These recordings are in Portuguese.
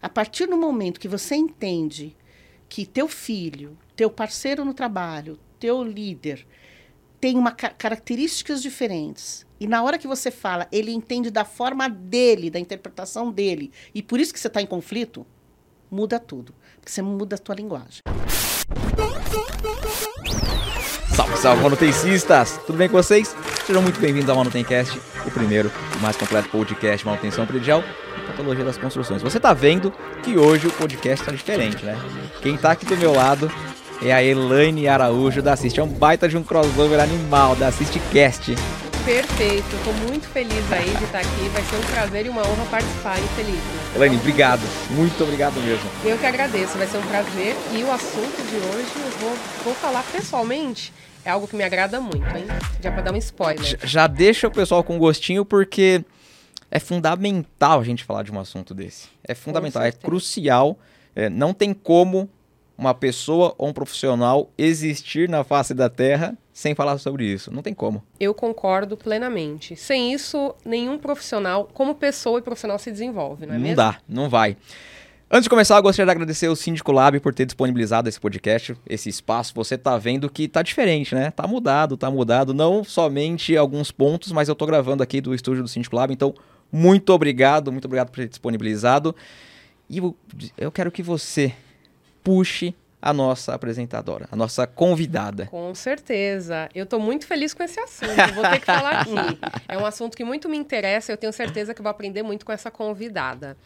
A partir do momento que você entende que teu filho, teu parceiro no trabalho, teu líder tem uma características diferentes e na hora que você fala, ele entende da forma dele, da interpretação dele, e por isso que você está em conflito, muda tudo, porque você muda a tua linguagem. Salve, salve, manutencistas! Tudo bem com vocês? Sejam muito bem-vindos ao Manutencast, o primeiro e mais completo podcast de manutenção predial patologia das construções. Você está vendo que hoje o podcast está diferente, né? Quem está aqui do meu lado é a Elaine Araújo da Assist. É um baita de um crossover animal da Assistcast. Perfeito, estou muito feliz aí de estar aqui. Vai ser um prazer e uma honra participar, hein, Felipe? Elaine, obrigado. Muito obrigado mesmo. Eu que agradeço, vai ser um prazer. E o assunto de hoje eu vou, vou falar pessoalmente. É algo que me agrada muito, hein? Já para dar um spoiler. Já, já deixa o pessoal com gostinho, porque é fundamental a gente falar de um assunto desse. É fundamental, é crucial. É, não tem como uma pessoa ou um profissional existir na face da Terra sem falar sobre isso. Não tem como. Eu concordo plenamente. Sem isso, nenhum profissional, como pessoa e profissional, se desenvolve, não é não mesmo? Não dá, não vai. Antes de começar, eu gostaria de agradecer ao Síndico Lab por ter disponibilizado esse podcast, esse espaço. Você está vendo que está diferente, né? Tá mudado, tá mudado. Não somente alguns pontos, mas eu estou gravando aqui do estúdio do Síndico Lab. Então, muito obrigado, muito obrigado por ter disponibilizado. E eu quero que você puxe a nossa apresentadora, a nossa convidada. Com certeza. Eu estou muito feliz com esse assunto, vou ter que falar aqui. É um assunto que muito me interessa, eu tenho certeza que vou aprender muito com essa convidada.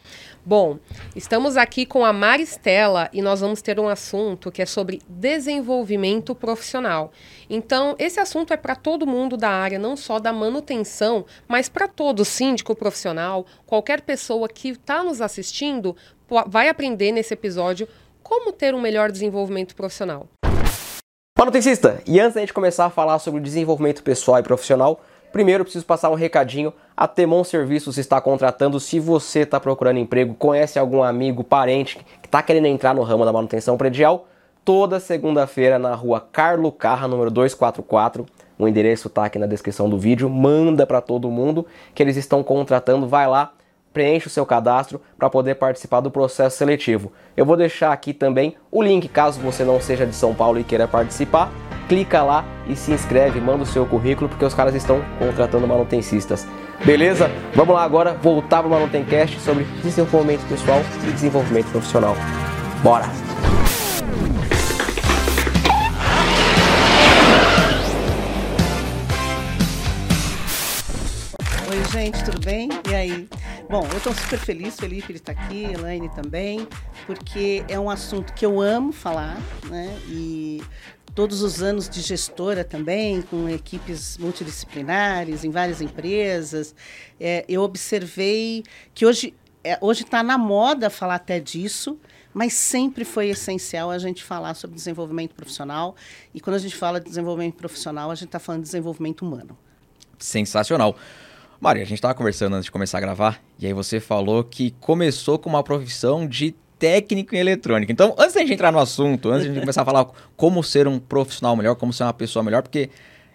Bom, estamos aqui com a Maristela e nós vamos ter um assunto que é sobre desenvolvimento profissional. Então, esse assunto é para todo mundo da área, não só da manutenção, mas para todo síndico profissional, qualquer pessoa que está nos assistindo vai aprender nesse episódio como ter um melhor desenvolvimento profissional. Manutencista, e antes da gente começar a falar sobre desenvolvimento pessoal e profissional, primeiro preciso passar um recadinho. A Temon Serviços está contratando. Se você está procurando emprego, conhece algum amigo, parente que está querendo entrar no ramo da manutenção predial, toda segunda-feira na rua Carlo Carra, número 244. O endereço está aqui na descrição do vídeo. Manda para todo mundo que eles estão contratando. Vai lá, preencha o seu cadastro para poder participar do processo seletivo. Eu vou deixar aqui também o link caso você não seja de São Paulo e queira participar. Clica lá e se inscreve, manda o seu currículo porque os caras estão contratando manutencistas. Beleza? Vamos lá agora voltar para o Manutencast sobre desenvolvimento pessoal e desenvolvimento profissional. Bora! Oi, gente, tudo bem? E aí? Bom, eu estou super feliz, Felipe ele está aqui, Elaine também, porque é um assunto que eu amo falar, né? E todos os anos de gestora também, com equipes multidisciplinares em várias empresas, é, eu observei que hoje é, hoje está na moda falar até disso, mas sempre foi essencial a gente falar sobre desenvolvimento profissional. E quando a gente fala de desenvolvimento profissional, a gente está falando de desenvolvimento humano. Sensacional. Maria, a gente estava conversando antes de começar a gravar, e aí você falou que começou com uma profissão de técnico em eletrônica. Então, antes da gente entrar no assunto, antes de a gente começar a falar como ser um profissional melhor, como ser uma pessoa melhor, porque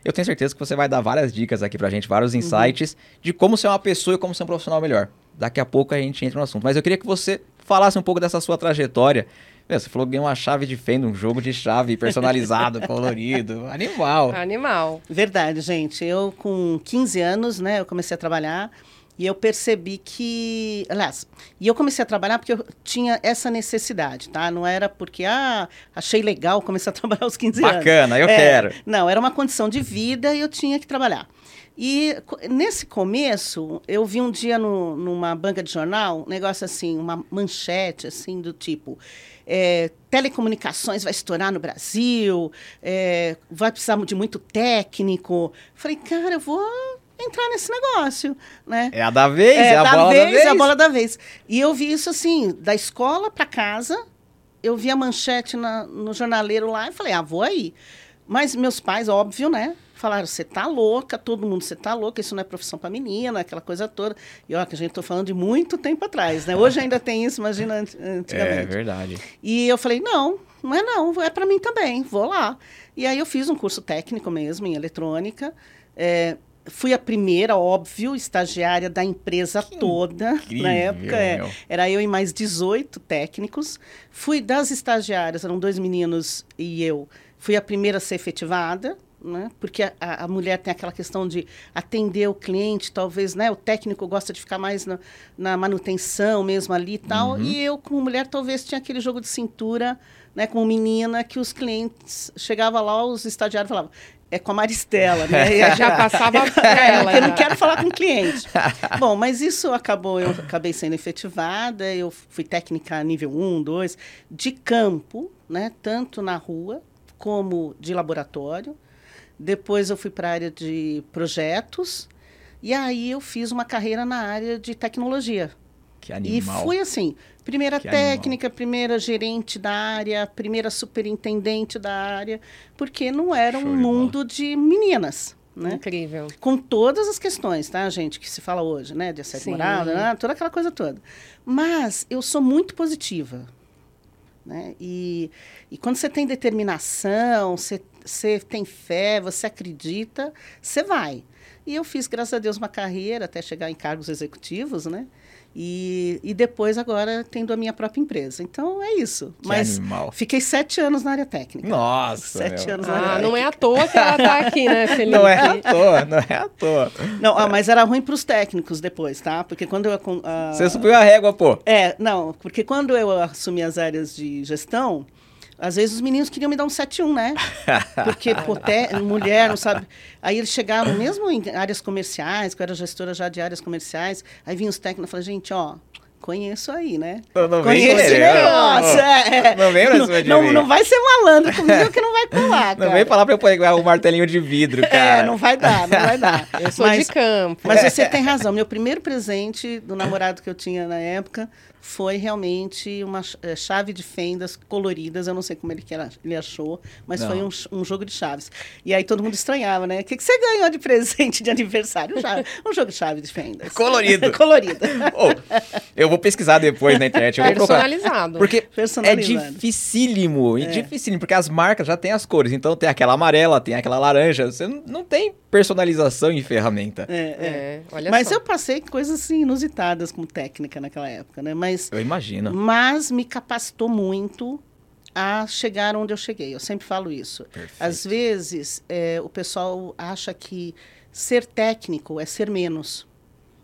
eu tenho certeza que você vai dar várias dicas aqui pra gente, vários uhum. insights uhum. de como ser uma pessoa e como ser um profissional melhor. Daqui a pouco a gente entra no assunto. Mas eu queria que você falasse um pouco dessa sua trajetória meu, você falou que ganhou uma chave de fenda, um jogo de chave personalizado, colorido. Animal. Animal. Verdade, gente. Eu, com 15 anos, né, eu comecei a trabalhar. E eu percebi que, aliás, e eu comecei a trabalhar porque eu tinha essa necessidade, tá? Não era porque, ah, achei legal começar a trabalhar aos 15 Bacana, anos. Bacana, eu é, quero. Não, era uma condição de vida e eu tinha que trabalhar. E nesse começo, eu vi um dia no, numa banca de jornal, um negócio assim, uma manchete assim do tipo é, telecomunicações vai estourar no Brasil, é, vai precisar de muito técnico. Falei, cara, eu vou entrar nesse negócio, né? É a da vez, é, é a da bola vez, da vez. É a bola da vez. E eu vi isso assim, da escola para casa, eu vi a manchete na, no jornaleiro lá e falei, ah, vou aí. Mas meus pais, óbvio, né? Falaram: você tá louca, todo mundo, você tá louca, isso não é profissão para menina, aquela coisa toda. E olha, que a gente tô falando de muito tempo atrás, né? Hoje ainda tem isso, imagina antigamente. É verdade. E eu falei: não, não é não, é para mim também, vou lá. E aí eu fiz um curso técnico mesmo em eletrônica. É, fui a primeira, óbvio, estagiária da empresa Que toda. incrível, Na época, é, era eu e mais 18 técnicos. Fui das estagiárias, eram dois meninos e eu. Fui a primeira a ser efetivada, né? porque a, a- mulher tem aquela questão de atender o cliente, talvez, né? O técnico gosta de ficar mais na, na manutenção mesmo ali e tal. Uhum. E eu, como mulher, talvez tinha aquele jogo de cintura, né? Como menina, que os clientes... Chegava lá, os estagiários falavam... É com a Maristela, né? Já passava pra é, ela. eu não quero falar com o cliente. Bom, mas isso acabou, eu acabei sendo efetivada, eu fui técnica nível 1, 2, de campo, né? Tanto na rua como de laboratório. Depois eu fui para a área de projetos. E aí eu fiz uma carreira na área de tecnologia. Que E animal. fui assim, primeira Que técnica, primeira gerente da área, primeira superintendente da área, porque não era Show um de bola. mundo de meninas, né? Incrível. com todas as questões, tá, gente, que se fala hoje, né, de assédio moral, né, toda aquela coisa toda. Mas eu sou muito positiva, né? E, e quando você tem determinação, você, você tem fé, você acredita, você vai. E eu fiz, graças a Deus, uma carreira até chegar em cargos executivos, né? E, e depois, agora, tendo a minha própria empresa. Então, é isso. Que Mas animal. fiquei sete anos na área técnica. Nossa, Sete meu. anos na Ah, área não é à toa que ela tá aqui, né, Felipe? Não é à toa, não é à toa. Não, ah, mas era ruim para os técnicos depois, tá? Porque quando eu... ah, Você subiu a régua, pô. É, não, porque quando eu assumi as áreas de gestão, às vezes os meninos queriam me dar um 7-1, né? Porque pô, te- mulher, não sabe. Aí eles chegavam, mesmo em áreas comerciais, que eu era gestora já de áreas comerciais, aí vinham os técnicos e falavam, gente, ó, conheço aí, né? Não, não vem conheço esse querer, negócio. ó. é, é. Não vem pra não, cima de não, mim. não vai ser malandro comigo que não vai colar, Não cara. vem falar pra eu pegar o martelinho de vidro, cara. É, não vai dar, não vai dar. Eu sou Mas- de campo. mas você tem razão. Meu primeiro presente do namorado que eu tinha na época foi realmente uma eh, chave de fendas coloridas. Eu não sei como ele, que era- ele achou, mas Não. foi um, um jogo de chaves. E aí todo mundo estranhava, né? O que, que você ganhou de presente de aniversário? Um jogo de chave de fendas. Colorido. Colorido. Ô, eu vou pesquisar depois na internet. Eu vou procurar. Personalizado. Porque é Personalizado. dificílimo, e dificílimo, porque as marcas já têm as cores. Então tem aquela amarela, tem aquela laranja. Você não, tem personalização em ferramenta. É, é. É, olha Mas só. eu passei coisas assim, inusitadas como técnica naquela época, né? Mas Eu imagino. mas me capacitou muito a chegar onde eu cheguei. Eu sempre falo isso. Perfeito. Às vezes, é, o pessoal acha que ser técnico é ser menos.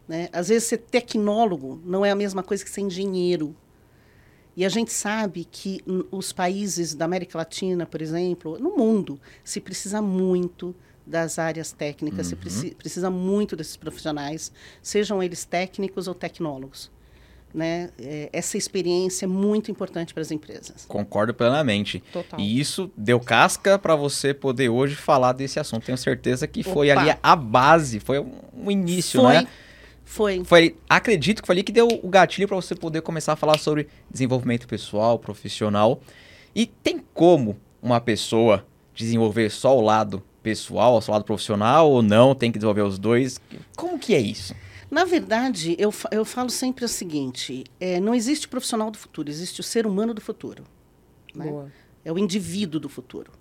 Né? Às vezes, ser tecnólogo não é a mesma coisa que ser engenheiro. E a gente sabe que os países da América Latina, por exemplo, no mundo, se precisa muito das áreas técnicas, se preci- precisa muito desses profissionais, sejam eles técnicos ou tecnólogos. Né? É, essa experiência é muito importante para as empresas. Concordo plenamente. Total. E isso deu casca pra você poder hoje falar desse assunto. Tenho certeza que foi Opa. ali a base, foi um início, foi, né? foi. Foi, acredito que foi ali que deu o gatilho pra você poder começar a falar sobre desenvolvimento pessoal, profissional. E tem como uma pessoa desenvolver só o lado pessoal, só o lado profissional ou não? Tem que desenvolver os dois? Como que é isso? Na verdade, eu, eu falo sempre o seguinte: é, não existe profissional do futuro, existe o ser humano do futuro. né? Boa. É o indivíduo do futuro.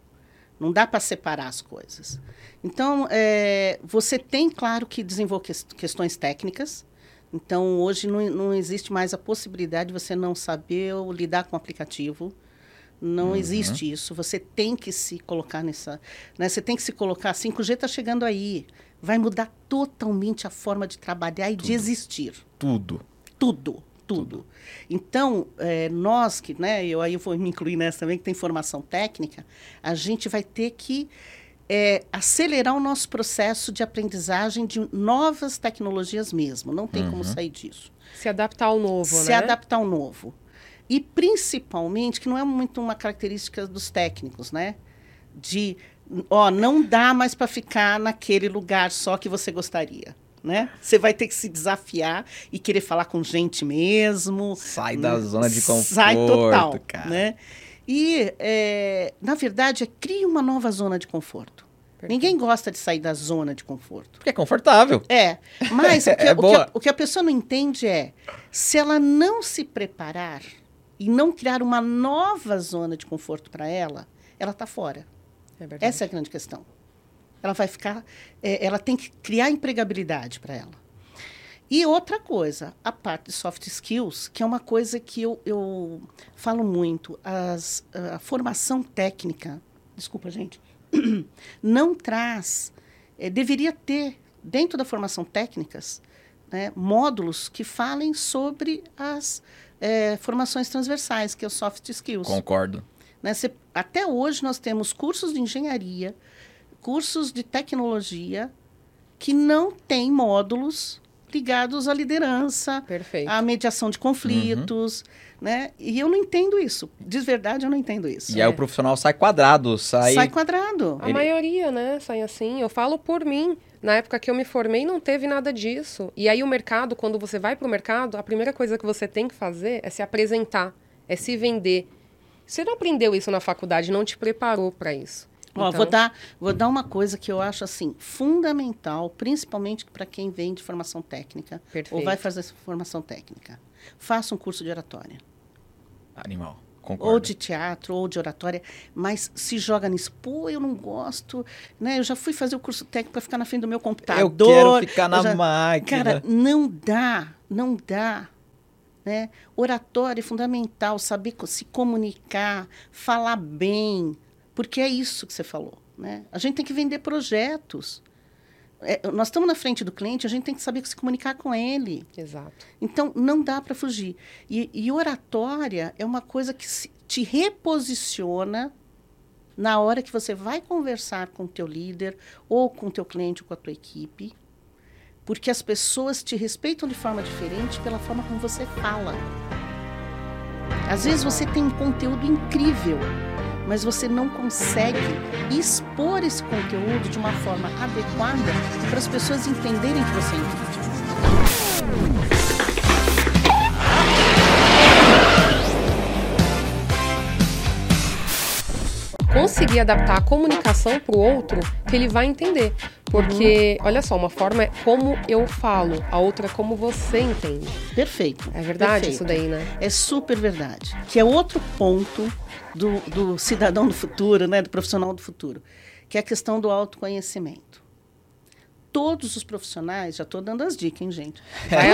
Não dá para separar as coisas. Então, é, você tem, claro, que desenvolver ques- questões técnicas. Então, hoje não, não existe mais a possibilidade de você não saber ou lidar com o aplicativo. Não existe isso. Você tem que se colocar nessa. Né? Você tem que se colocar. 5G está chegando aí. Vai mudar totalmente a forma de trabalhar e de existir Tudo. tudo, tudo. Então, eh, nós que, né, eu aí eu vou me incluir nessa também, que tem formação técnica, a gente vai ter que eh, acelerar o nosso processo de aprendizagem de novas tecnologias mesmo. Não tem como sair disso. Se adaptar ao novo, Se né? adaptar ao novo. E principalmente, que não é muito uma característica dos técnicos, né? De, ó, não dá mais para ficar naquele lugar só que você gostaria. Né? Você vai ter que se desafiar e querer falar com gente mesmo. Sai da zona de conforto, Sai total, cara. né? E, é, na verdade, é cria uma nova zona de conforto. Ninguém gosta de sair da zona de conforto. Porque é confortável. É, mas o que, É o que a, o que a pessoa não entende é, se ela não se preparar e não criar uma nova zona de conforto para ela, ela está fora. É. Essa é a grande questão. ela vai ficar, é, ela tem que criar empregabilidade para ela. E outra coisa, a parte de soft skills, que é uma coisa que eu, eu falo muito, as, a formação técnica, desculpa, gente, não traz, é, deveria ter, dentro da formação técnicas, né, módulos que falem sobre as é, formações transversais, que é o soft skills. Concordo. Né, cê, até hoje nós temos cursos de engenharia, cursos de tecnologia, que não têm módulos ligados à liderança, Perfeito. à mediação de conflitos, uhum. né? E eu não entendo isso. De verdade, eu não entendo isso. E é. aí o profissional sai quadrado, sai... Sai quadrado. A Ele... maioria, né, sai assim. Eu falo por mim. Na época que eu me formei, não teve nada disso. E aí o mercado, quando você vai para o mercado, a primeira coisa que você tem que fazer é se apresentar, é se vender. Você não aprendeu isso na faculdade, não te preparou para isso. Ó, então... vou, dar, vou dar uma coisa que eu acho assim fundamental, principalmente para quem vem de formação técnica Perfeito. ou vai fazer formação técnica. Faça um curso de oratória. Animal. Concordo. Ou de teatro, ou de oratória, mas se joga nisso. Pô, eu não gosto, né? Eu já fui fazer o curso técnico para ficar na frente do meu computador. Eu quero ficar na já... máquina. Cara, não dá, não dá. Né? Oratória é fundamental, saber se comunicar, falar bem, porque é isso que você falou. Né? A gente tem que vender projetos. É, nós estamos na frente do cliente, a gente tem que saber se comunicar com ele. Exato. Então, não dá para fugir. E, e, oratória é uma coisa que se, te reposiciona na hora que você vai conversar com o teu líder, ou com o teu cliente, ou com a tua equipe, porque as pessoas te respeitam de forma diferente pela forma como você fala. Às vezes você tem um conteúdo incrível, mas você não consegue expor esse conteúdo de uma forma adequada para as pessoas entenderem que você entende. conseguir adaptar a comunicação para o outro que ele vai entender. Porque, uhum. olha só, uma forma é como eu falo, a outra é como você entende. Perfeito. É verdade perfeito. isso daí, né? É super verdade. Que é outro ponto do, do cidadão do futuro, né, do profissional do futuro, que é a questão do autoconhecimento todos os profissionais, já estou dando as dicas, hein, gente? Vai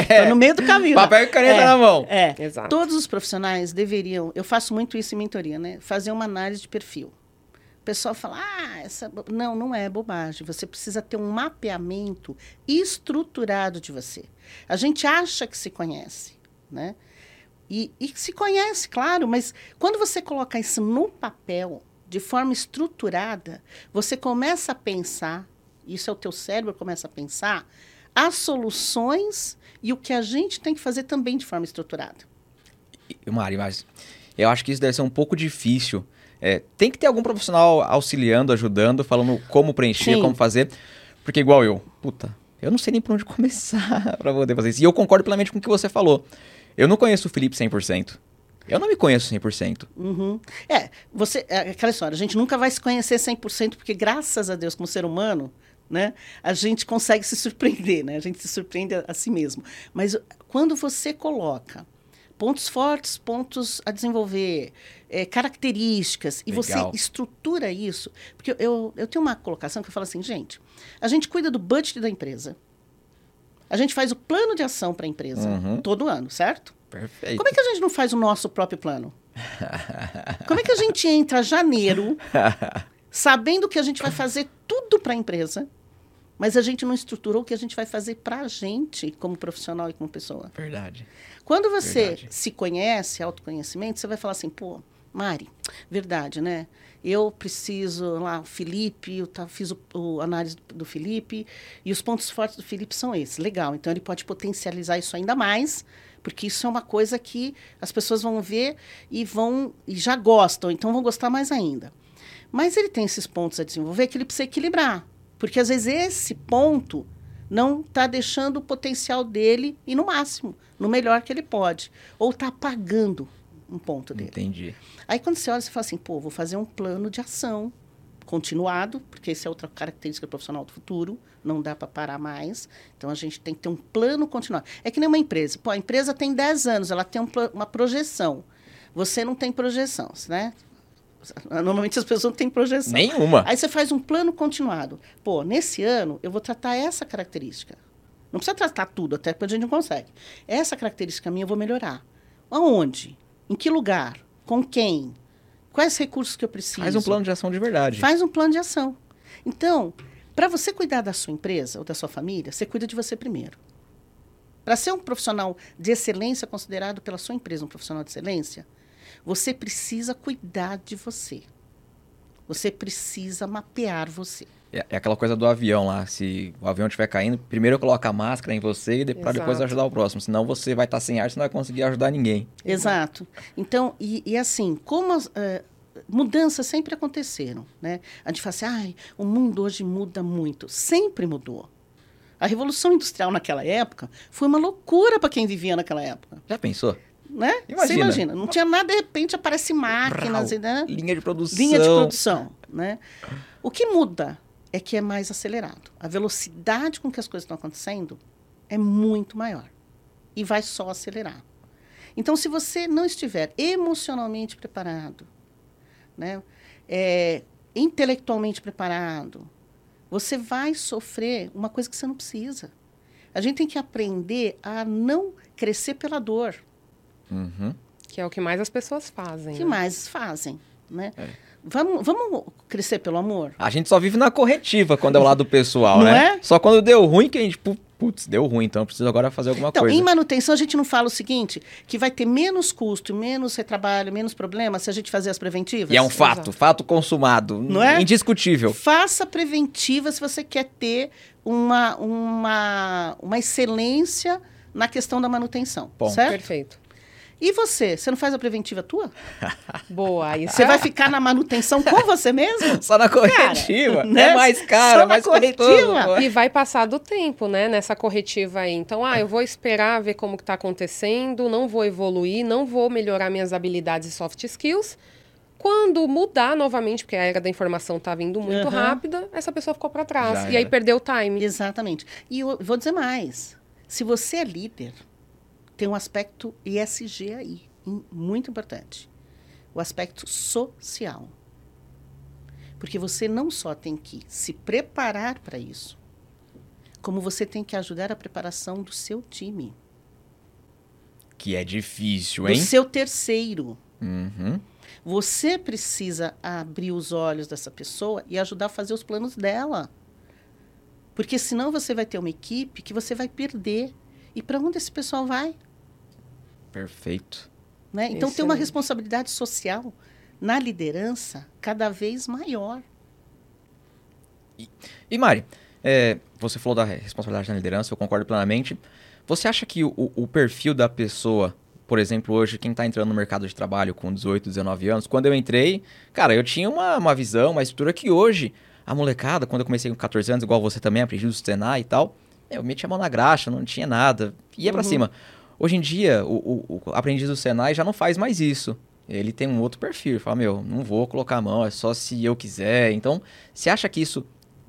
Estou no meio do caminho. Papel e caneta é, na mão. É, Exato. Todos os profissionais deveriam, eu faço muito isso em mentoria, né? Fazer uma análise de perfil. O pessoal fala, ah, essa. Não, não é bobagem. Você precisa ter um mapeamento estruturado de você. A gente acha que se conhece, né? E, e se conhece, claro, mas quando você coloca isso no papel, de forma estruturada, você começa a pensar, isso é o teu cérebro começa a pensar, as soluções e o que a gente tem que fazer também de forma estruturada. Mari, mas eu acho que isso deve ser um pouco difícil. É, tem que ter algum profissional auxiliando, ajudando, falando como preencher, Sim. como fazer. Porque igual eu, puta, eu não sei nem por onde começar para poder fazer isso. E eu concordo plenamente com o que você falou. Eu não conheço o Felipe 100%. Eu não me conheço 100%. Uhum. É, você, é aquela história, a gente nunca vai se conhecer 100%, porque graças a Deus, como ser humano, né, a gente consegue se surpreender, né? A gente se surpreende a, a si mesmo. Mas quando você coloca pontos fortes, pontos a desenvolver, é, características, e você estrutura isso, porque eu, eu tenho uma colocação que eu falo assim, gente, a gente cuida do budget da empresa, a gente faz o plano de ação para a empresa uhum. todo ano, certo? Perfeito. Como é que a gente não faz o nosso próprio plano? Como é que a gente entra janeiro sabendo que a gente vai fazer tudo para a empresa, mas a gente não estruturou o que a gente vai fazer para a gente como profissional e como pessoa? Verdade. Quando você Verdade. se conhece, autoconhecimento, você vai falar assim, pô, Mari, verdade, né? Eu preciso lá, o Felipe, eu tá, fiz o, o análise do, do, Felipe, e os pontos fortes do Felipe são esses. Legal, então ele pode potencializar isso ainda mais, porque isso é uma coisa que as pessoas vão ver e vão e já gostam, então vão gostar mais ainda. Mas ele tem esses pontos a desenvolver que ele precisa equilibrar, porque às vezes esse ponto não está deixando o potencial dele ir no máximo, no melhor que ele pode, ou está apagando um ponto dele. Entendi. Aí quando você olha, você fala assim, pô, vou fazer um plano de ação continuado, porque essa é outra característica profissional do futuro, não dá para parar mais. Então a gente tem que ter um plano continuado. É que nem uma empresa. Pô, a empresa tem 10 anos, ela tem um, uma projeção. Você não tem projeção, né? Normalmente as pessoas não têm projeção. Nenhuma. Aí você faz um plano continuado. Pô, nesse ano eu vou tratar essa característica. Não precisa tratar tudo, até porque a gente não consegue. Essa característica minha eu vou melhorar. Aonde? Em que lugar? Com quem? Quais recursos que eu preciso? Faz um plano de ação de verdade. Faz um plano de ação. Então, para você cuidar da sua empresa ou da sua família, você cuida de você primeiro. Para ser um profissional de excelência considerado pela sua empresa um profissional de excelência, você precisa cuidar de você. Você precisa mapear você. É, é aquela coisa do avião lá. Se o avião estiver caindo, primeiro coloca a máscara em você e para depois ajudar o próximo. Senão você vai estar sem ar, você não vai conseguir ajudar ninguém. Exato. Então, e, e assim, como as, eh, mudanças sempre aconteceram, né? A gente fala assim, ai, o mundo hoje muda muito. Sempre mudou. A Revolução Industrial naquela época foi uma loucura para quem vivia naquela época. Já pensou? Né? Você Imagina. imagina. Não tinha nada, de repente aparece máquinas, Brau. né? Linha de produção. linha de produção. Né? O que muda é que é mais acelerado. A velocidade com que as coisas estão acontecendo é muito maior. E vai só acelerar. Então, se você não estiver emocionalmente preparado, né, é, intelectualmente preparado, você vai sofrer uma coisa que você não precisa. A gente tem que aprender a não crescer pela dor. Uhum. Que é o que mais as pessoas fazem. O que né? mais fazem? Né? É. Vamos, vamos crescer pelo amor? A gente só vive na corretiva quando é o lado pessoal, Não né? é? Só quando deu ruim que a gente, pu- putz, deu ruim, então eu preciso agora fazer alguma Então, coisa. em manutenção, a gente não fala o seguinte, que vai ter menos custo, menos retrabalho, menos problema se a gente fazer as preventivas? E é um fato, Exato. fato consumado, Não é? indiscutível. Faça preventiva se você quer ter uma, uma, uma excelência na questão da manutenção, Bom. certo? Perfeito. E você, você não faz a preventiva tua? Boa. Isso Você é- vai ficar na manutenção com você mesmo? Só na corretiva. né? É mais caro, Só é na mais corretiva? custoso. E vai passar do tempo, né, nessa corretiva aí. Então, ah, eu vou esperar ver como que tá acontecendo, não vou evoluir, não vou melhorar minhas habilidades e soft skills. Quando mudar novamente, porque a era da informação tá vindo muito Aham. rápida, essa pessoa ficou para trás. Já e aí era. perdeu o time. Exatamente. E eu vou dizer mais. Se você é líder, tem um aspecto ISG aí, muito importante. O aspecto social. Porque você não só tem que se preparar para isso, como você tem que ajudar a preparação do seu time, Que é difícil, do hein? seu terceiro. Uhum. Você precisa abrir os olhos dessa pessoa e ajudar a fazer os planos dela. Porque senão você vai ter uma equipe que você vai perder. E para onde esse pessoal vai? Perfeito. Né? Então tem uma responsabilidade social na liderança cada vez maior. E Mari, é, você falou da responsabilidade na liderança, eu concordo plenamente. Você acha que o, o perfil da pessoa, por exemplo, hoje, quem está entrando no mercado de trabalho com 18, 19 anos, quando eu entrei, cara, eu tinha uma, uma visão, uma estrutura que hoje, a molecada, quando eu comecei com 14 anos, igual você também, aprendi do Senai e tal, eu metia a mão na graxa, não tinha nada, ia pra cima. Hoje em dia, o, o, o aprendiz do Senai já não faz mais isso. Ele tem um outro perfil, ele fala, meu, não vou colocar a mão, é só se eu quiser. Então, você acha que isso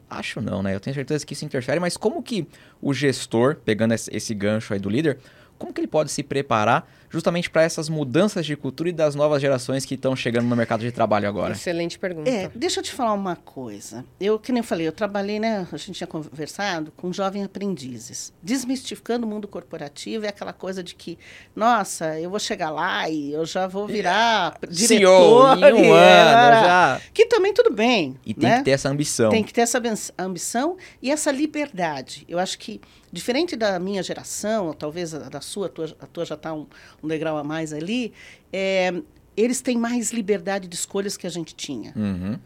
Acho não, né? Eu tenho certeza que isso interfere, mas como que o gestor, pegando esse gancho aí do líder, como que ele pode se preparar justamente para essas mudanças de cultura e das novas gerações que estão chegando no mercado de trabalho agora? Excelente pergunta. É, deixa eu te falar uma coisa. Eu, que nem eu falei, eu trabalhei, né? A gente tinha conversado com jovens aprendizes, desmistificando o mundo corporativo é aquela coisa de que, nossa, eu vou chegar lá e eu já vou virar diretor. CEO, em um ano, é, já. Que também tudo bem. E tem né? que ter essa ambição. Tem que ter essa ambi- ambição e essa liberdade. Eu acho que, diferente da minha geração, ou talvez a da sua, a tua, a tua já está um, um degrau a mais ali, é, eles têm mais liberdade de escolhas que a gente tinha. Uhum.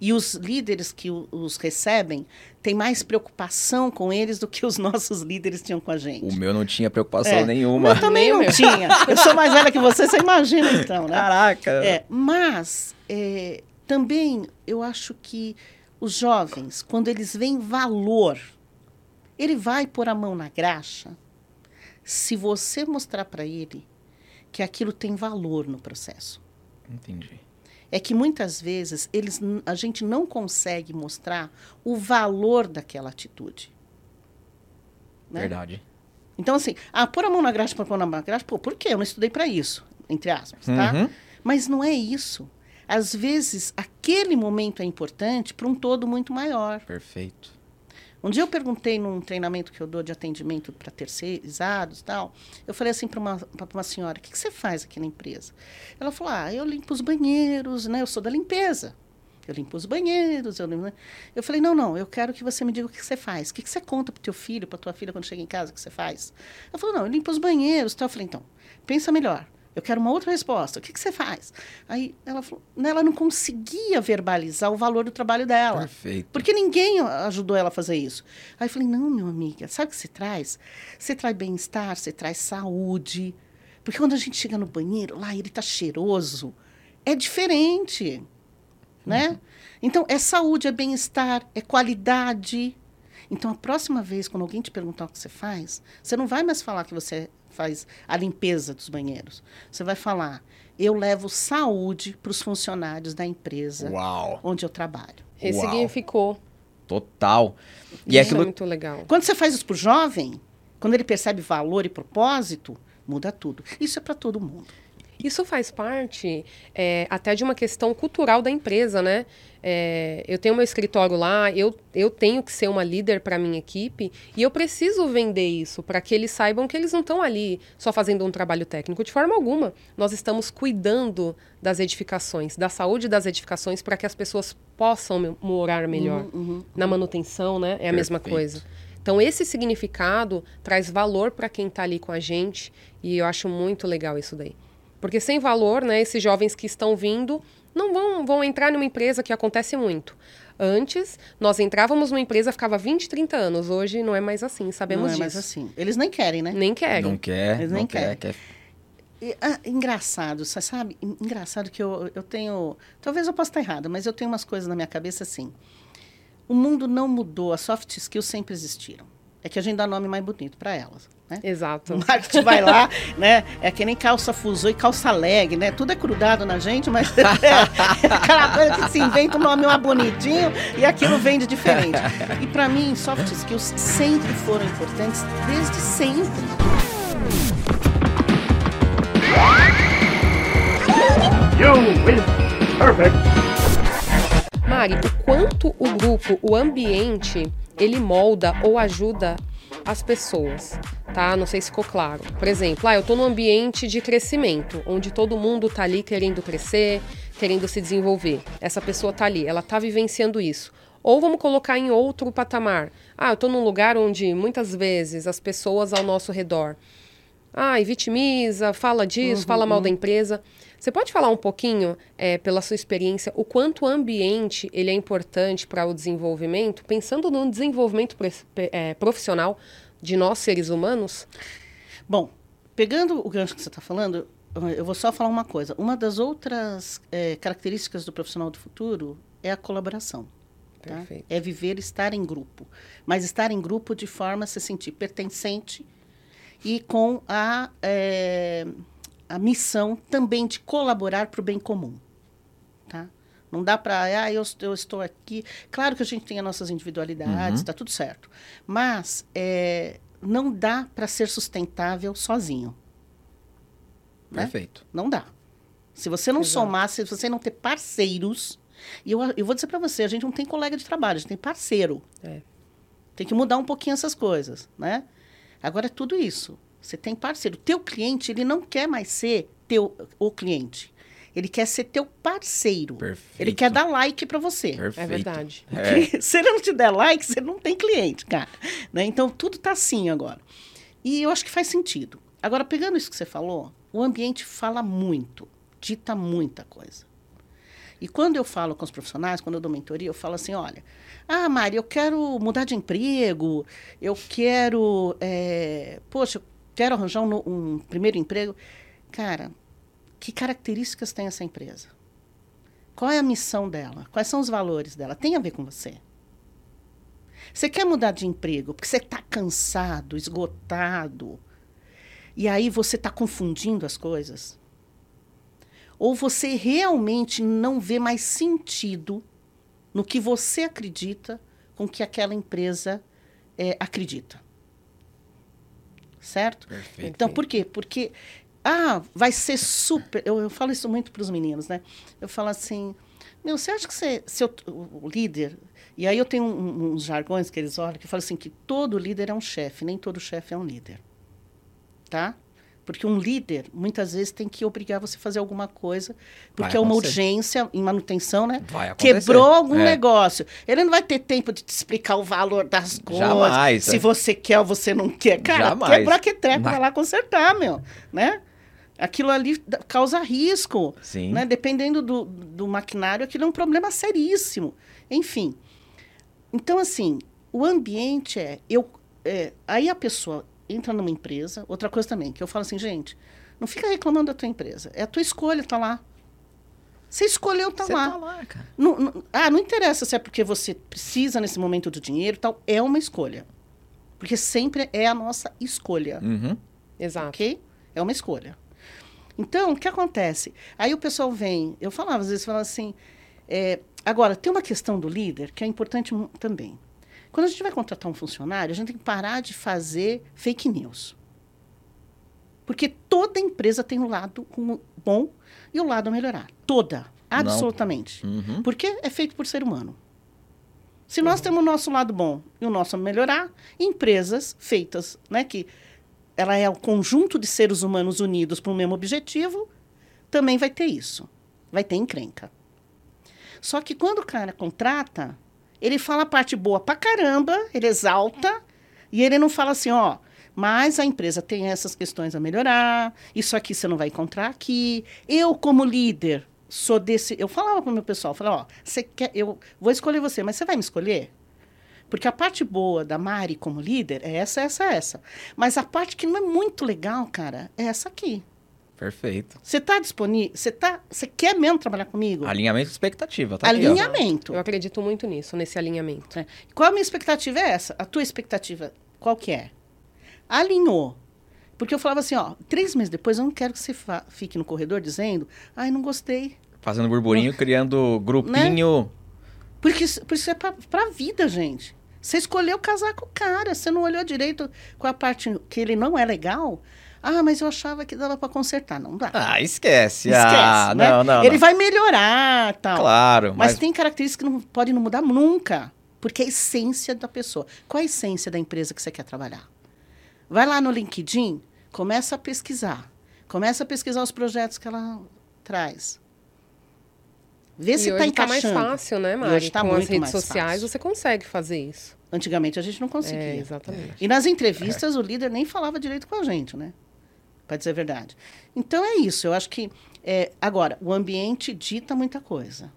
E os líderes que os recebem têm mais preocupação com eles do que os nossos líderes tinham com a gente. O meu não tinha preocupação É. nenhuma. Eu também Nem não meu. tinha. Eu sou mais velha que você, você imagina então, né? Caraca! É, mas é, também eu acho que os jovens, quando eles veem valor, ele vai pôr a mão na graxa se você mostrar para ele que aquilo tem valor no processo. Entendi. É que muitas vezes eles, a gente não consegue mostrar o valor daquela atitude. né? Verdade. Então, assim, ah, pôr a mão na graxa pôr na graxa, pô, por quê? Eu não estudei para isso, entre aspas, tá? Uhum. Mas não é isso. às vezes aquele momento é importante para um todo muito maior. Perfeito. Um dia eu perguntei num treinamento que eu dou de atendimento para terceirizados tal, eu falei assim para uma, uma senhora, o que, que você faz aqui na empresa? Ela falou, ah, eu limpo os banheiros, né? Eu sou da limpeza. Eu limpo os banheiros, eu limpo... né? Eu falei, não, não, eu quero que você me diga o que, você faz. O que, que você conta para teu filho, para tua filha quando chega em casa, o que você faz? Ela falou, não, eu limpo os banheiros. Então, eu falei, então, pensa melhor. Eu quero uma outra resposta. O que, que você faz? Aí ela falou, ela não conseguia verbalizar o valor do trabalho dela. Perfeito. Porque ninguém ajudou ela a fazer isso. Aí eu falei, não, meu amiga, sabe o que você traz? Você traz bem-estar, você traz saúde. Porque quando a gente chega no banheiro, lá ele tá cheiroso. É diferente, né? Então, é saúde, é bem-estar, é qualidade. Então, a próxima vez, quando alguém te perguntar o que você faz, você não vai mais falar que você faz a limpeza dos banheiros. Você vai falar, eu levo saúde para os funcionários da empresa Uau. onde eu trabalho. Ressignificou. Total. E Isso aquilo é muito legal. Quando você faz isso para o jovem, quando ele percebe valor e propósito, muda tudo. Isso é para todo mundo. Isso faz parte é, até de uma questão cultural da empresa, né? É, eu tenho meu escritório lá, eu, eu tenho que ser uma líder para minha equipe e eu preciso vender isso para que eles saibam que eles não estão ali só fazendo um trabalho técnico. De forma alguma, nós estamos cuidando das edificações, da saúde das edificações para que as pessoas possam morar melhor. Na manutenção, né? É a mesma Perfeito. coisa. Então, esse significado traz valor para quem está ali com a gente e eu acho muito legal isso daí. Porque sem valor, né, esses jovens que estão vindo não vão, vão entrar numa empresa que acontece muito. Antes, nós entrávamos numa empresa, ficava 20, 30 anos. Hoje não é mais assim, sabemos não é disso. mais assim. Eles nem querem, né? Nem querem. não quer, Eles não nem quer, querem. quer. E, ah, engraçado, você sabe? En- Engraçado que eu, eu tenho. Talvez eu possa estar errada, mas eu tenho umas coisas na minha cabeça assim. O mundo não mudou, as soft skills sempre existiram. É que a gente dá nome mais bonito para elas. Né? Exato. O marketing vai lá, né? É que nem calça fusou e calça leg, né? Tudo é grudado na gente, mas é aquela coisa que se inventa um nome mais bonitinho e aquilo vende diferente. E para mim, soft skills sempre foram importantes, desde sempre. You win. Perfect. Mari, o quanto o grupo, o ambiente, ele molda ou ajuda as pessoas, tá? Não sei se ficou claro. Por exemplo, ah, eu tô num ambiente de crescimento, onde todo mundo tá ali querendo crescer, querendo se desenvolver. Essa pessoa tá ali, ela tá vivenciando isso. Ou vamos colocar em outro patamar. Ah, eu tô num lugar onde muitas vezes as pessoas ao nosso redor Ai, vitimiza, fala disso, fala mal da empresa. Você pode falar um pouquinho, eh, pela sua experiência, o quanto o ambiente ele é importante para o desenvolvimento, pensando no desenvolvimento eh, profissional de nós, seres humanos? Bom, pegando o gancho que você está falando, eu vou só falar uma coisa. Uma das outras eh, características do profissional do futuro é a colaboração. tá? É viver, estar em grupo. Mas estar em grupo de forma a se sentir pertencente e com a, eh, a missão também de colaborar para o bem comum. Tá? Não dá para, ah, eu, eu estou aqui. Claro que a gente tem as nossas individualidades, está tudo certo. Mas eh, não dá para ser sustentável sozinho. Né? Perfeito. Não dá. Se você não Exato. somar, se você não ter parceiros. E eu, eu vou dizer para você, a gente não tem colega de trabalho, a gente tem parceiro. É. Tem que mudar um pouquinho essas coisas, né? Agora é tudo isso. Você tem parceiro. Teu cliente, ele não quer mais ser teu o cliente. Ele quer ser teu parceiro. Perfeito. Ele quer dar like para você. Perfeito. É verdade. É. Porque se ele não te der like, você não tem cliente, cara. Né? Então, tudo tá assim agora. E eu acho que faz sentido. Agora, pegando isso que você falou, o ambiente fala muito, dita muita coisa. E quando eu falo com os profissionais, quando eu dou mentoria, eu falo assim, olha, ah, Mari, eu quero mudar de emprego, eu quero, é, poxa, eu quero arranjar um, um primeiro emprego. Cara, que características tem essa empresa? Qual é a missão dela? Quais são os valores dela? Tem a ver com você? Você quer mudar de emprego porque você está cansado, esgotado, e aí você está confundindo as coisas? Ou você realmente não vê mais sentido no que você acredita com que aquela empresa eh, acredita? Certo? Perfeito. Então, por quê? Porque ah, vai ser super. Eu, eu falo isso muito para os meninos, né? Eu falo assim, meu, você acha que você, seu, o líder. E aí eu tenho um- uns jargões que eles olham que falam assim: que todo líder é um chefe, nem todo chefe é um líder. Tá? Porque um líder, muitas vezes, tem que obrigar você a fazer alguma coisa, porque é uma urgência em manutenção, né? Vai acontecer. Quebrou algum É. negócio. Ele não vai ter tempo de te explicar o valor das coisas. Jamais, Se é. você quer ou você não quer. Cara, Jamais. que treco, vai lá consertar, meu. Né? Aquilo ali causa risco. Sim. Né? Dependendo do, do maquinário, aquilo é um problema seríssimo. Enfim. Então, assim, o ambiente é, eu, é. Aí a pessoa entra numa empresa. Outra coisa também, que eu falo assim, gente, não fica reclamando da tua empresa. É a tua escolha, tá lá. Você escolheu, tá Você lá. tá lá, cara. Não, não- ah, não interessa se é porque você precisa nesse momento do dinheiro e tal. É uma escolha. Porque sempre é a nossa escolha. Uhum. Exato. Ok? É uma escolha. Então, o que acontece? Aí o pessoal vem, eu falava, às vezes, falava assim. é, agora, tem uma questão do líder que é importante também. Quando a gente vai contratar um funcionário, a gente tem que parar de fazer fake news. Porque toda empresa tem um lado um bom e o lado a melhorar. Toda. Absolutamente. Uhum. Porque é feito por ser humano. Se nós temos o nosso lado bom e o nosso a melhorar, empresas feitas, né, que ela é o conjunto de seres humanos unidos para o mesmo objetivo, também vai ter isso. Vai ter encrenca. Só que quando o cara contrata, ele fala a parte boa pra caramba, ele exalta, e ele não fala assim, ó, mas a empresa tem essas questões a melhorar, isso aqui você não vai encontrar aqui. Eu, como líder, sou desse. Eu falava pro meu pessoal, falava, ó, você quer, eu vou escolher você, mas você vai me escolher? Porque a parte boa da Mari como líder é essa, essa, essa. Mas a parte que não é muito legal, cara, é essa aqui. Perfeito. Você está disponível? Você tá, você quer mesmo trabalhar comigo? Alinhamento de expectativa, tá aqui. Alinhamento. Eu acredito muito nisso, nesse alinhamento. É. Qual a minha expectativa é essa? A tua expectativa, qual que é? Alinhou. Porque eu falava assim, ó, três meses depois eu não quero que você fique no corredor dizendo, ai, não gostei. Fazendo burburinho, criando grupinho. Porque isso, porque isso é pra, pra vida, gente. Você escolheu casar com o cara, você não olhou direito com a parte que ele não é legal. Ah, mas eu achava que dava pra consertar. Não dá. Ah, esquece. Esquece, ah, né? não, não. ele não. vai melhorar, tal. Claro, Mas, mas, tem características que não podem não mudar nunca. Porque é a essência da pessoa. Qual a essência da empresa que você quer trabalhar? Vai lá no LinkedIn, começa a pesquisar. Começa a pesquisar os projetos que ela traz. Vê e se hoje está tá mais encaixando. fácil, né, E Mari? hoje tá Com as muito redes mais sociais fácil. você consegue fazer isso. Antigamente a gente não É, conseguia. exatamente. E nas entrevistas o líder nem falava direito com a gente, né? Para dizer a verdade. Então é isso. Eu acho que é, agora o ambiente dita muita coisa.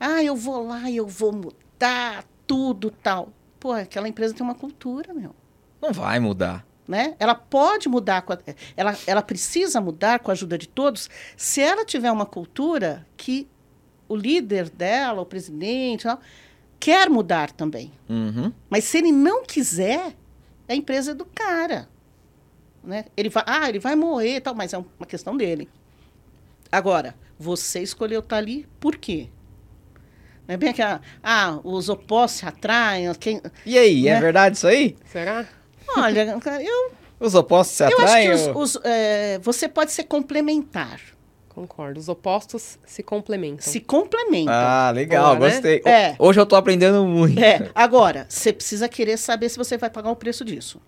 Ah, eu vou lá eu vou mudar tudo tal. Pô, aquela empresa tem uma cultura, meu. não vai mudar. Né? Ela pode mudar, com a- ela, ela precisa mudar com a ajuda de todos, se ela tiver uma cultura que o líder dela, o presidente, tal, quer mudar também. Uhum. Mas se ele não quiser, a empresa é do cara. Né? Ele vai, ah, ele vai morrer e tal, mas é um- uma questão dele. Agora, você escolheu estar ali por quê? Não é bem aquela, ah, os opostos se atraem. Quem... E aí, é Né? verdade isso aí? Será? Olha, eu, Os opostos se eu acho atraem? que os- os, é, você pode ser complementar. Concordo. Os opostos se complementam. Se complementa. Ah, legal, Boa, né? gostei. É. Hoje eu tô aprendendo muito. É, agora, você precisa querer saber se você vai pagar o preço disso.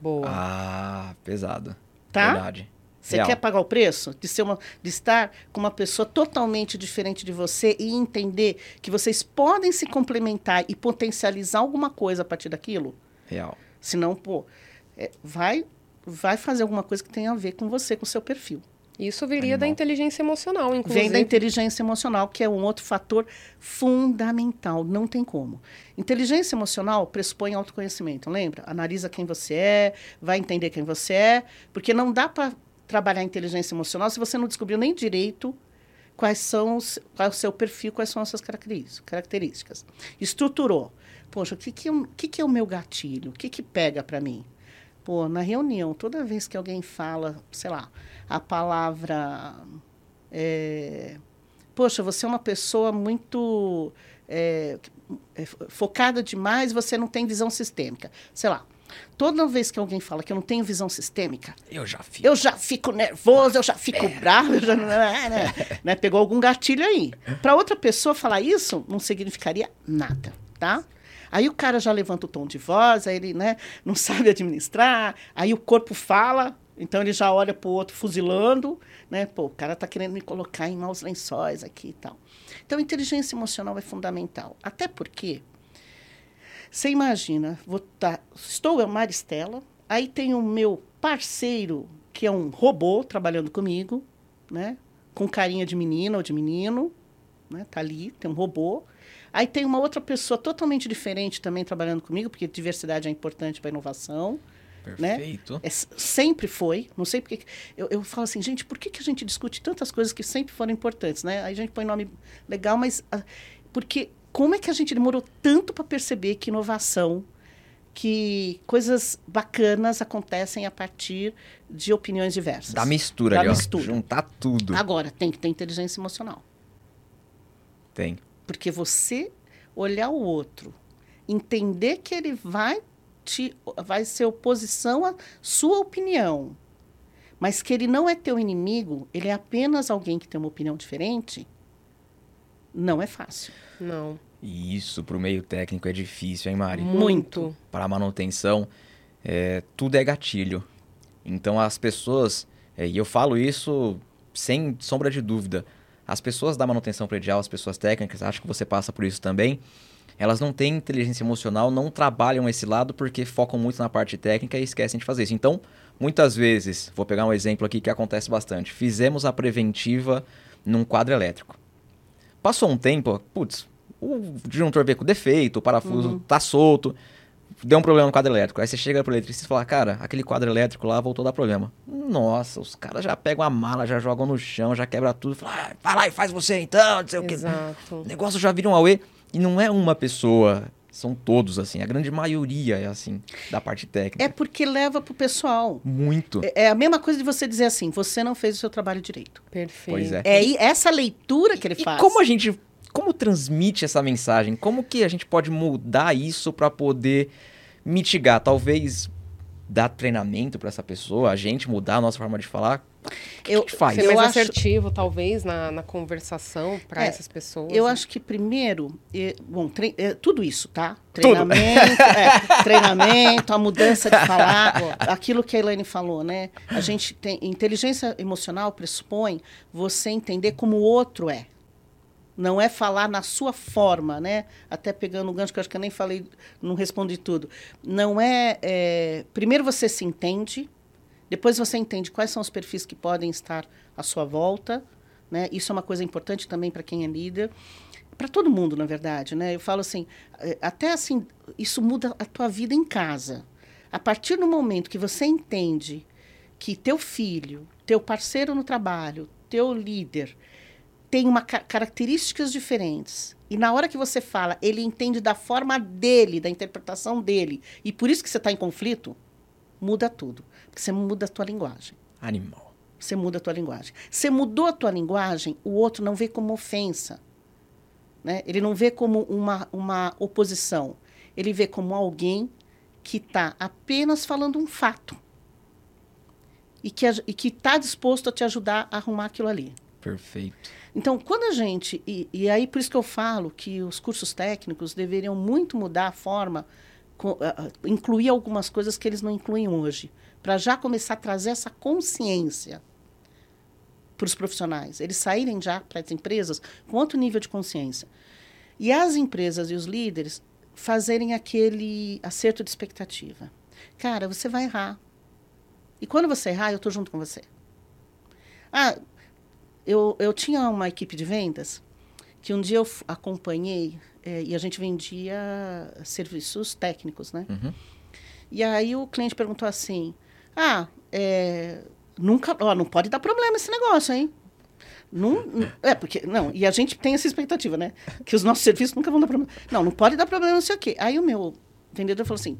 Boa. Ah, pesado. Tá? Verdade. Você Real. quer pagar o preço de, ser uma, de estar com uma pessoa totalmente diferente de você e entender que vocês podem se complementar e potencializar alguma coisa a partir daquilo? Real. Senão, pô, é, vai, vai fazer alguma coisa que tenha a ver com você, com o seu perfil. Isso viria da Animal. inteligência emocional, inclusive. Vem da inteligência emocional, que é um outro fator fundamental, não tem como. Inteligência emocional pressupõe autoconhecimento, lembra? Analisa quem você é, vai entender quem você é, porque não dá para trabalhar inteligência emocional se você não descobriu nem direito quais são os, qual é o seu perfil, quais são as suas características. Estruturou. Poxa, o que, que, é que, que é o meu gatilho? O que, que pega para mim? Pô, na reunião, toda vez que alguém fala, sei lá, a palavra. é, Poxa, você é uma pessoa muito é, é, focada demais, você não tem visão sistêmica. Sei lá. Toda vez que alguém fala que eu não tenho visão sistêmica, Eu já fiz. eu já fico nervoso, eu já fico bravo, eu já, né, né, pegou algum gatilho aí. Para outra pessoa falar isso não significaria nada, tá? Aí o cara já levanta o tom de voz, aí ele né, não sabe administrar, aí o corpo fala, então ele já olha para o outro fuzilando, né? Pô, o cara está querendo me colocar em maus lençóis aqui e tal. Então, inteligência emocional é fundamental. Até porque, você imagina, vou tá, estou eu, Maristela, aí tem o meu parceiro, que é um robô trabalhando comigo, né? Com carinha de menina ou de menino, né? Tá ali, tem um robô. Aí tem uma outra pessoa totalmente diferente também trabalhando comigo, porque diversidade é importante para a inovação. Perfeito. É, sempre foi, não sei porque. Eu, eu falo assim, gente, por que, que a gente discute tantas coisas que sempre foram importantes, né? Aí a gente põe nome legal, mas. ah, porque como é que a gente demorou tanto para perceber que inovação, que coisas bacanas acontecem a partir de opiniões diversas? Da mistura Da ali, ó. mistura. Juntar tudo. Agora, tem que ter inteligência emocional. Tem. Porque você olhar o outro, entender que ele vai te vai ser oposição à sua opinião, mas que ele não é teu inimigo, ele é apenas alguém que tem uma opinião diferente, não é fácil. Não. E isso pro meio técnico é difícil, hein, Mari? Muito. Para manutenção, é, tudo é gatilho. Então as pessoas, é, e eu falo isso sem sombra de dúvida, as pessoas da manutenção predial, as pessoas técnicas, acho que você passa por isso também, elas não têm inteligência emocional, não trabalham esse lado porque focam muito na parte técnica e esquecem de fazer isso. Então, muitas vezes, vou pegar um exemplo aqui que acontece bastante, fizemos a preventiva num quadro elétrico. Passou um tempo, putz, o disjuntor veio com defeito, o parafuso tá solto, deu um problema no quadro elétrico. Aí você chega pro eletricista e fala, cara, aquele quadro elétrico lá voltou a dar problema. Nossa, os caras já pegam a mala, já jogam no chão, já quebra tudo. Fala, ah, vai lá e faz você então, não sei o quê. Exato. O negócio já vira um auê. E não é uma pessoa, são todos assim. A grande maioria é assim, da parte técnica. É porque leva pro pessoal. Muito. É é a mesma coisa de você dizer assim, você não fez o seu trabalho direito. Perfeito. Pois é. É aí- essa leitura que ele E faz. como a gente. Como transmite essa mensagem? Como que a gente pode mudar isso para poder mitigar? Talvez dar treinamento para essa pessoa, a gente mudar a nossa forma de falar. Que Eu- a gente faz? Ser Eu mais acho- assertivo, talvez, na, na conversação para É, essas pessoas. Eu né? acho que primeiro, eh, bom, tre- eh, tudo isso, tá? Treinamento, é, treinamento, a mudança de falar, aquilo que a Elaine falou, né? A gente tem inteligência emocional pressupõe você entender como o outro é. Não é falar na sua forma, né? Até pegando o gancho que eu acho que eu nem falei, não respondi tudo. Não é, é, primeiro você se entende, depois você entende quais são os perfis que podem estar à sua volta, né? Isso é uma coisa importante também para quem é líder, para todo mundo, na verdade, né? Eu falo assim, eh, até assim, isso muda a tua vida em casa. A partir do momento que você entende que teu filho, teu parceiro no trabalho, teu líder tem uma ca- características diferentes e na hora que você fala, ele entende da forma dele, da interpretação dele, e por isso que você está em conflito, muda tudo, porque você muda a tua linguagem. Animal. Você muda a tua linguagem. Você mudou a tua linguagem, o outro não vê como ofensa. Né? Ele não vê como uma, uma oposição. Ele vê como alguém que está apenas falando um fato. E e que está disposto a te ajudar a arrumar aquilo ali. Perfeito. Então, quando a gente. E, e aí, por isso que eu falo que os cursos técnicos deveriam muito mudar a forma, ah, incluir algumas coisas que eles não incluem hoje, para já começar a trazer essa consciência para os profissionais. Eles saírem já para as empresas com outro nível de consciência. E as empresas e os líderes fazerem aquele acerto de expectativa. Cara, você vai errar. E quando você errar, eu estou junto com você. Ah, eu, eu tinha uma equipe de vendas que um dia eu acompanhei eh, e a gente vendia serviços técnicos, né? Uhum. E aí o cliente perguntou assim: Ah, é, nunca, ó, não pode dar problema esse negócio, hein? Não, é, porque. Não, e a gente tem essa expectativa, né? Que os nossos serviços nunca vão dar problema. Não, não pode dar problema, não sei o quê. Aí o meu vendedor falou assim: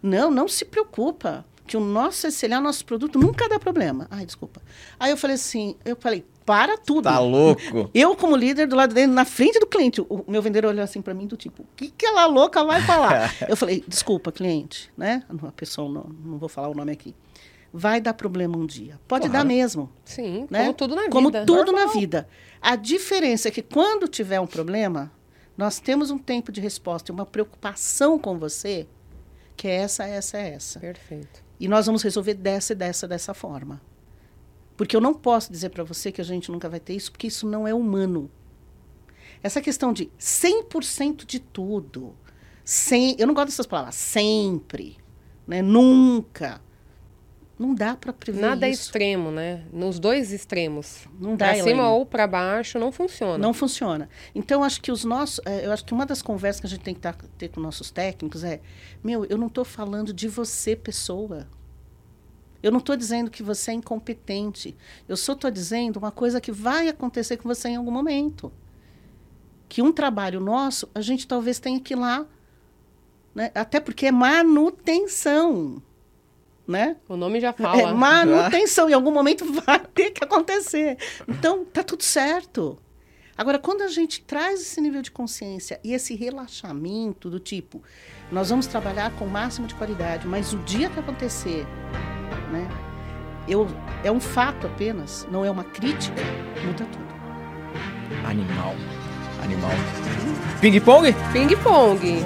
Não, não se preocupa, que o nosso SLA, o nosso produto, nunca dá problema. Ai, desculpa. Aí eu falei assim: Eu falei, para tudo. Tá louco? Eu, como líder, do lado dele, na frente do cliente, o meu vendedor olhou assim para mim, do tipo, o que aquela louca vai falar? eu falei, desculpa, cliente, né? A pessoa, não, não vou falar o nome aqui. Vai dar problema um dia. Pode Claro. dar mesmo. Sim, Né? como tudo na vida. Como tudo na Normal. vida. A diferença é que quando tiver um problema, nós temos um tempo de resposta e uma preocupação com você, que é essa, essa, essa. Perfeito. E nós vamos resolver dessa e dessa, dessa forma. Porque eu não posso dizer para você que a gente nunca vai ter isso, porque isso não é humano. Essa questão de 100% de tudo, sem, eu não gosto dessas palavras, sempre, né? nunca. Não dá para prever Nada é isso. extremo, né? Nos dois extremos. Não dá, Pra cima ou pra baixo, não funciona. Não funciona. Então, acho que os nossos. eh, Eu acho que uma das conversas que a gente tem que tá- ter com nossos técnicos é: meu, eu não estou falando de você, pessoa. Eu não estou dizendo que você é incompetente. Eu só estou dizendo uma coisa que vai acontecer com você em algum momento. Que um trabalho nosso, a gente talvez tenha que ir lá. Né? Até porque é manutenção. Né? O nome já fala. É manutenção. Em algum momento vai ter que acontecer. Então, tá tudo certo. Agora, quando a gente traz esse nível de consciência e esse relaxamento do tipo, nós vamos trabalhar com o máximo de qualidade, mas o dia que acontecer, né? Eu, é um fato apenas, não é uma crítica, muda tudo. Animal. Animal. Ping pong? Ping-pong.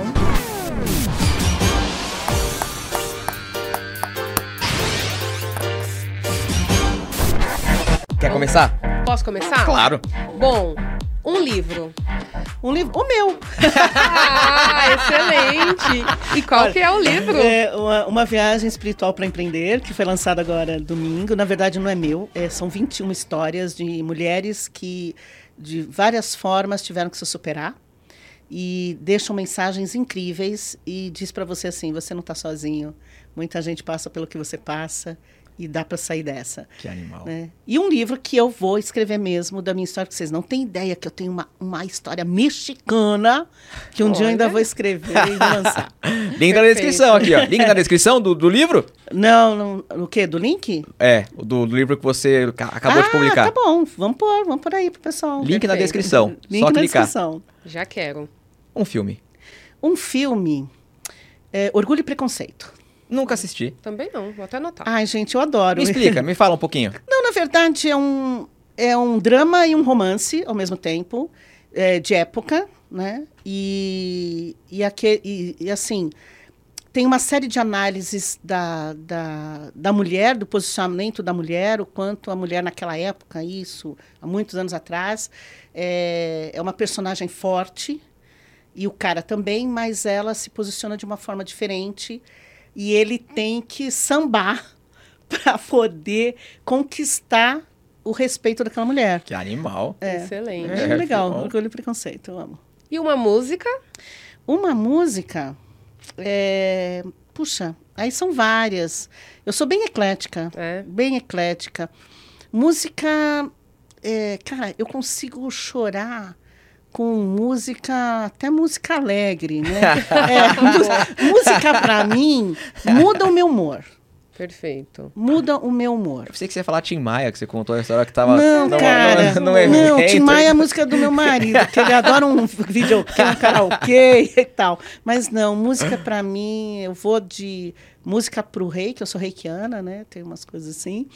Quer começar? Posso começar? Claro. Bom, um livro. Um livro, o meu. Ah, excelente! E qual que é o livro? É uma, uma viagem espiritual para empreender, que foi lançado agora domingo. Na verdade, não é meu, é, são 21 histórias de mulheres que, de várias formas, tiveram que se superar e deixam mensagens incríveis e diz para você assim: você não está sozinho. Muita gente passa pelo que você passa e dá para sair dessa. Que animal. né? E um livro que eu vou escrever mesmo da minha história, que vocês não têm ideia que eu tenho uma, uma história mexicana que um dia eu ainda Olha. vou escrever e lançar. Link na Perfeito. descrição aqui, ó. Link na descrição do, do livro? Não, não, o quê? Do link? É, o do, do livro que você ca- acabou de publicar. Ah, tá bom. Vamos pôr, vamos por aí pro pessoal. Link na Perfeito. descrição. Link Só na clicar. descrição. Já quero. Um filme. Um filme, é, Orgulho e Preconceito. Nunca assisti. Também não, vou até anotar. Ai, gente, eu adoro. Me explica, me fala um pouquinho. Não, na verdade, é um, é um drama e um romance ao mesmo tempo, é, de época, né? E, e, aque, e, e, assim, tem uma série de análises da, da, da mulher, do posicionamento da mulher, o quanto a mulher naquela época, isso, há muitos anos atrás, é, é uma personagem forte, e o cara também, mas ela se posiciona de uma forma diferente, e ele tem que sambar para poder conquistar o respeito daquela mulher. Que animal. Excelente. É, É, legal, orgulho e preconceito, eu amo. E uma música? Uma música, é, puxa, aí são várias. Eu sou bem eclética, É. bem eclética. Música, é, cara, eu consigo chorar com música, até música alegre, né? É, música para mim muda o meu humor, Perfeito. muda o meu humor. Eu pensei que você ia falar Tim Maia, que você contou a história que tava Não, numa- cara. num não, evento. Tim Maia é a música do meu marido, que ele adora um videokê, um karaokê e tal. Mas não, música pra mim, eu vou de música pro rei, que eu sou reikiana, né? Tem umas coisas assim,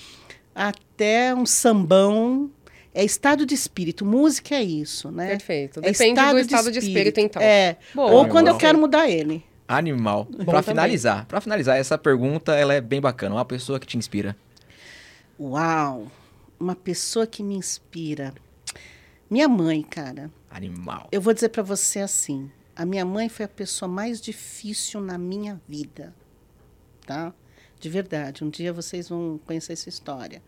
até um sambão. É estado de espírito. Música é isso, né? Perfeito. É Depende do estado de espírito, então. É. Boa. Ou quando eu quero mudar ele. Animal. Também. finalizar, pra finalizar, essa pergunta ela é bem bacana. Uma pessoa que te inspira. Uau! Uma pessoa que me inspira. Minha mãe, cara. Animal. Eu vou dizer pra você assim: a minha mãe foi a pessoa mais difícil na minha vida, tá? De verdade. Um dia vocês vão conhecer essa história.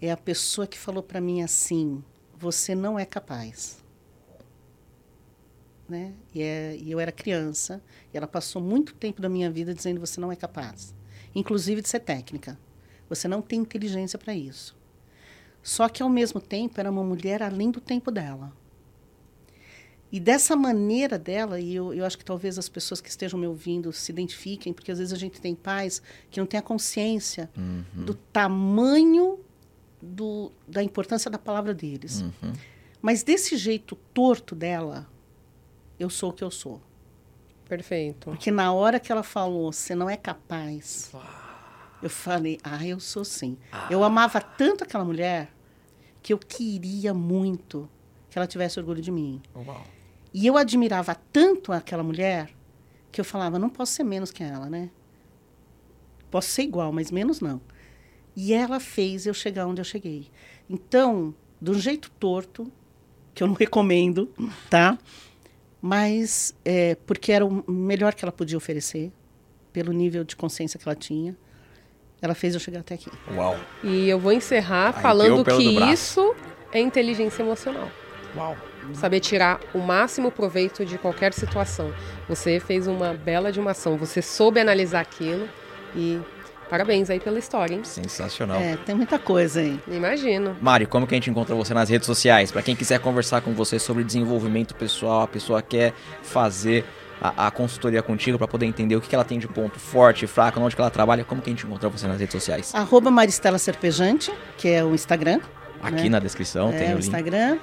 É a pessoa que falou pra mim assim: você não é capaz. Né? E, é, e eu era criança, e ela passou muito tempo da minha vida dizendo: você não é capaz, inclusive de ser técnica. Você não tem inteligência para isso. Só que, ao mesmo tempo, era uma mulher além do tempo dela. E dessa maneira dela, e eu, eu acho que talvez as pessoas que estejam me ouvindo se identifiquem, porque às vezes a gente tem pais que não têm a consciência do tamanho do, da importância da palavra deles. Mas desse jeito torto dela, eu sou o que eu sou. Perfeito. Porque na hora que ela falou, você não é capaz, eu falei, ah, eu sou sim. Eu amava tanto aquela mulher que eu queria muito que ela tivesse orgulho de mim. Uau. E eu admirava tanto aquela mulher que eu falava, não posso ser menos que ela, né? Posso ser igual, mas menos não. E ela fez eu chegar onde eu cheguei. Então, de um jeito torto, que eu não recomendo, tá? Mas é, porque era o melhor que ela podia oferecer, pelo nível de consciência que ela tinha, ela fez eu chegar até aqui. Uau. E eu vou encerrar Arrepiou falando que isso é inteligência emocional. Uau. Saber tirar o máximo proveito de qualquer situação. Você fez uma bela de uma ação, você soube analisar aquilo e parabéns aí pela história, hein? Sensacional. É, tem muita coisa aí. Imagino. Mari, como que a gente encontra você nas redes sociais? Pra quem quiser conversar com você sobre desenvolvimento pessoal, a pessoa quer fazer a, a consultoria contigo pra poder entender o que, que ela tem de ponto forte, fraco, onde que ela trabalha, como que a gente encontra você nas redes sociais? Arroba Maristela Serpejante, que é o Instagram. Aqui né? na descrição tem é, o o link. Instagram.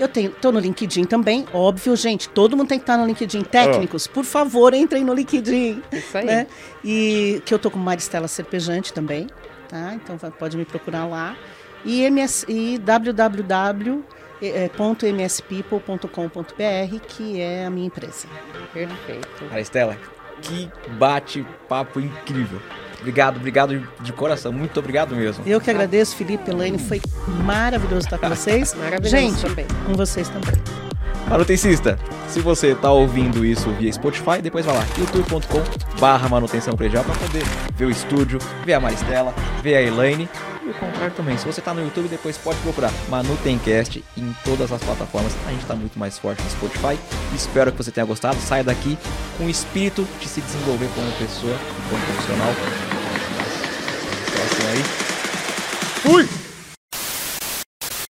Eu tenho, tô no LinkedIn também, óbvio, gente. Todo mundo tem que estar no LinkedIn. Técnicos, por favor, entrem no LinkedIn. Isso aí. Né? E que eu tô com Maristela Serpejante também, tá? Então pode me procurar lá. E, MS, e www.mspeople.com.br, que é a minha empresa. Perfeito. Maristela, que bate-papo incrível. Obrigado, obrigado de coração. Muito obrigado mesmo. Eu que agradeço, Felipe, Elaine, foi maravilhoso estar com vocês. Maravilhoso Gente, também. com vocês também. Manutencista, se você tá ouvindo isso via Spotify, depois vai lá, youtube.com barra manutenção predial pra poder ver o estúdio, ver a Maristela, ver a Elaine e contrário também. Se você tá no YouTube, depois pode procurar Manutencast em todas as plataformas. A gente tá muito mais forte no Spotify. Espero que você tenha gostado. Saia daqui com o espírito de se desenvolver como pessoa como profissional. Próximo aí. Fui!